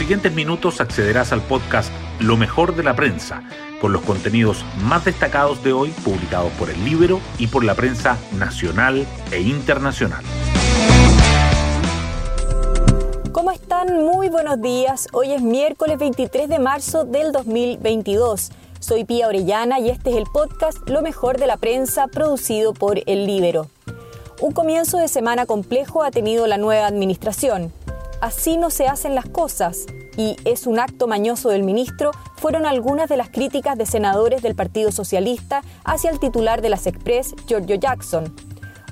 siguientes minutos accederás al podcast Lo mejor de la prensa, con los contenidos más destacados de hoy publicados por el libro y por la prensa nacional e internacional. ¿Cómo están? Muy buenos días. Hoy es miércoles 23 de marzo del 2022. Soy Pía Orellana y este es el podcast Lo mejor de la prensa producido por El Libero. Un comienzo de semana complejo ha tenido la nueva administración. Así no se hacen las cosas y es un acto mañoso del ministro fueron algunas de las críticas de senadores del Partido Socialista hacia el titular de las Express, Giorgio Jackson.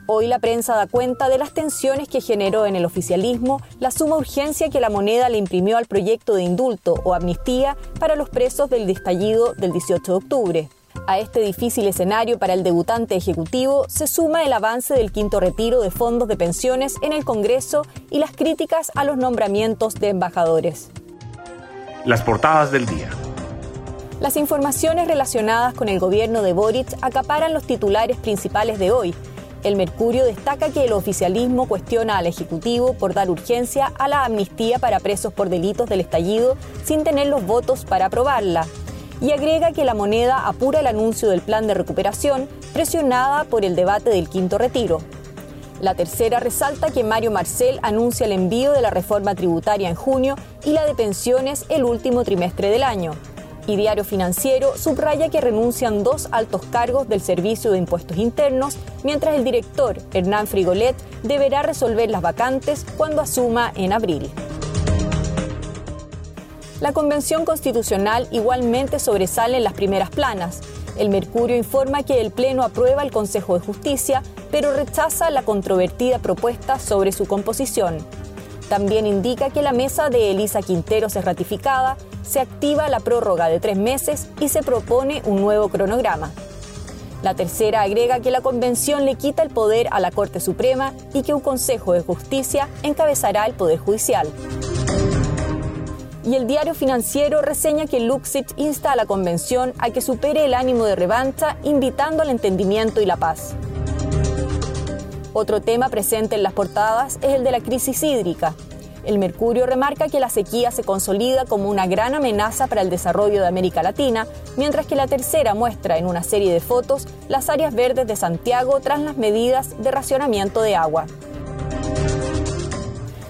Hoy la prensa da cuenta de las tensiones que generó en el oficialismo la suma urgencia que la moneda le imprimió al proyecto de indulto o amnistía para los presos del estallido del 18 de octubre. A este difícil escenario para el debutante ejecutivo se suma el avance del quinto retiro de fondos de pensiones en el Congreso y las críticas a los nombramientos de embajadores. Las portadas del día. Las informaciones relacionadas con el gobierno de Boric acaparan los titulares principales de hoy. El Mercurio destaca que el oficialismo cuestiona al Ejecutivo por dar urgencia a la amnistía para presos por delitos del estallido sin tener los votos para aprobarla y agrega que la moneda apura el anuncio del plan de recuperación presionada por el debate del quinto retiro. La tercera resalta que Mario Marcel anuncia el envío de la reforma tributaria en junio y la de pensiones el último trimestre del año. Y Diario Financiero subraya que renuncian dos altos cargos del Servicio de Impuestos Internos, mientras el director, Hernán Frigolet, deberá resolver las vacantes cuando asuma en abril. La Convención Constitucional igualmente sobresale en las primeras planas. El Mercurio informa que el Pleno aprueba el Consejo de Justicia, pero rechaza la controvertida propuesta sobre su composición. También indica que la mesa de Elisa Quinteros es ratificada, se activa la prórroga de tres meses y se propone un nuevo cronograma. La tercera agrega que la Convención le quita el poder a la Corte Suprema y que un Consejo de Justicia encabezará el Poder Judicial y el diario financiero reseña que Luxich insta a la convención a que supere el ánimo de revancha, invitando al entendimiento y la paz. Otro tema presente en las portadas es el de la crisis hídrica. El Mercurio remarca que la sequía se consolida como una gran amenaza para el desarrollo de América Latina, mientras que la tercera muestra en una serie de fotos las áreas verdes de Santiago tras las medidas de racionamiento de agua.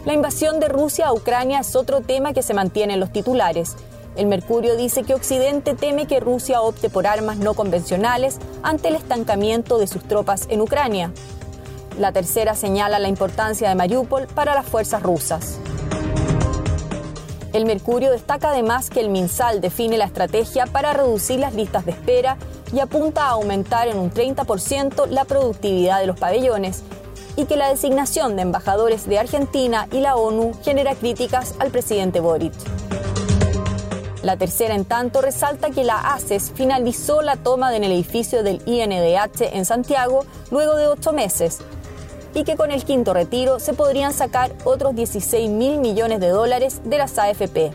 La invasión de Rusia a Ucrania es otro tema que se mantiene en los titulares. El Mercurio dice que Occidente teme que Rusia opte por armas no convencionales ante el estancamiento de sus tropas en Ucrania. La tercera señala la importancia de Mariupol para las fuerzas rusas. El Mercurio destaca además que el MinSal define la estrategia para reducir las listas de espera y apunta a aumentar en un 30% la productividad de los pabellones y que la designación de embajadores de Argentina y la ONU genera críticas al presidente Boric. La tercera, en tanto, resalta que la ACES finalizó la toma en el edificio del INDH en Santiago luego de ocho meses y que con el quinto retiro se podrían sacar otros 16 mil millones de dólares de las AFP.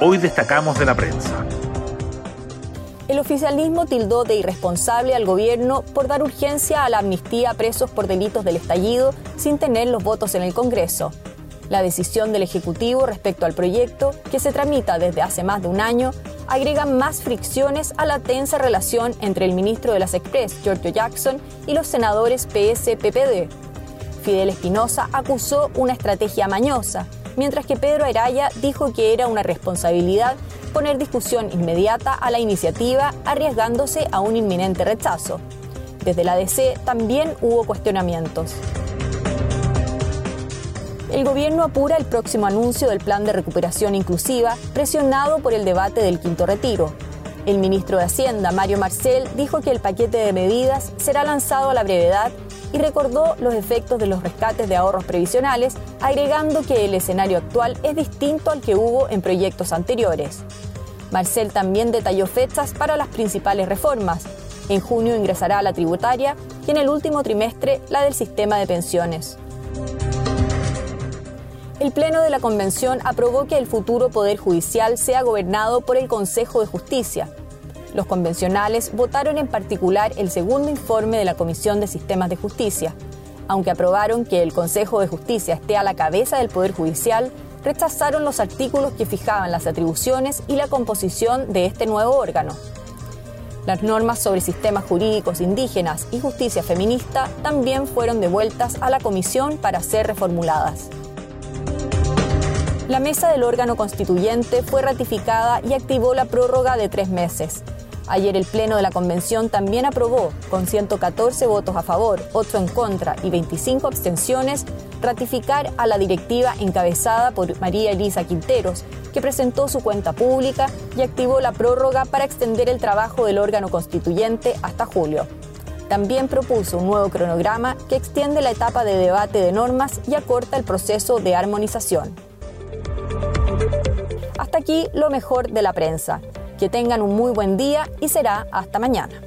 Hoy destacamos de la prensa. El oficialismo tildó de irresponsable al gobierno por dar urgencia a la amnistía a presos por delitos del estallido sin tener los votos en el Congreso. La decisión del Ejecutivo respecto al proyecto, que se tramita desde hace más de un año, agrega más fricciones a la tensa relación entre el ministro de las Express, Giorgio Jackson, y los senadores PS-PPD. Fidel Espinosa acusó una estrategia mañosa, mientras que Pedro Araya dijo que era una responsabilidad poner discusión inmediata a la iniciativa, arriesgándose a un inminente rechazo. Desde la DC también hubo cuestionamientos. El gobierno apura el próximo anuncio del plan de recuperación inclusiva, presionado por el debate del quinto retiro. El ministro de Hacienda, Mario Marcel, dijo que el paquete de medidas será lanzado a la brevedad y recordó los efectos de los rescates de ahorros previsionales, agregando que el escenario actual es distinto al que hubo en proyectos anteriores. Marcel también detalló fechas para las principales reformas. En junio ingresará la tributaria y en el último trimestre la del sistema de pensiones. El Pleno de la Convención aprobó que el futuro Poder Judicial sea gobernado por el Consejo de Justicia. Los convencionales votaron en particular el segundo informe de la Comisión de Sistemas de Justicia. Aunque aprobaron que el Consejo de Justicia esté a la cabeza del Poder Judicial, rechazaron los artículos que fijaban las atribuciones y la composición de este nuevo órgano. Las normas sobre sistemas jurídicos indígenas y justicia feminista también fueron devueltas a la comisión para ser reformuladas. La mesa del órgano constituyente fue ratificada y activó la prórroga de tres meses. Ayer el Pleno de la Convención también aprobó, con 114 votos a favor, 8 en contra y 25 abstenciones, ratificar a la directiva encabezada por María Elisa Quinteros, que presentó su cuenta pública y activó la prórroga para extender el trabajo del órgano constituyente hasta julio. También propuso un nuevo cronograma que extiende la etapa de debate de normas y acorta el proceso de armonización. Hasta aquí lo mejor de la prensa. Que tengan un muy buen día y será hasta mañana.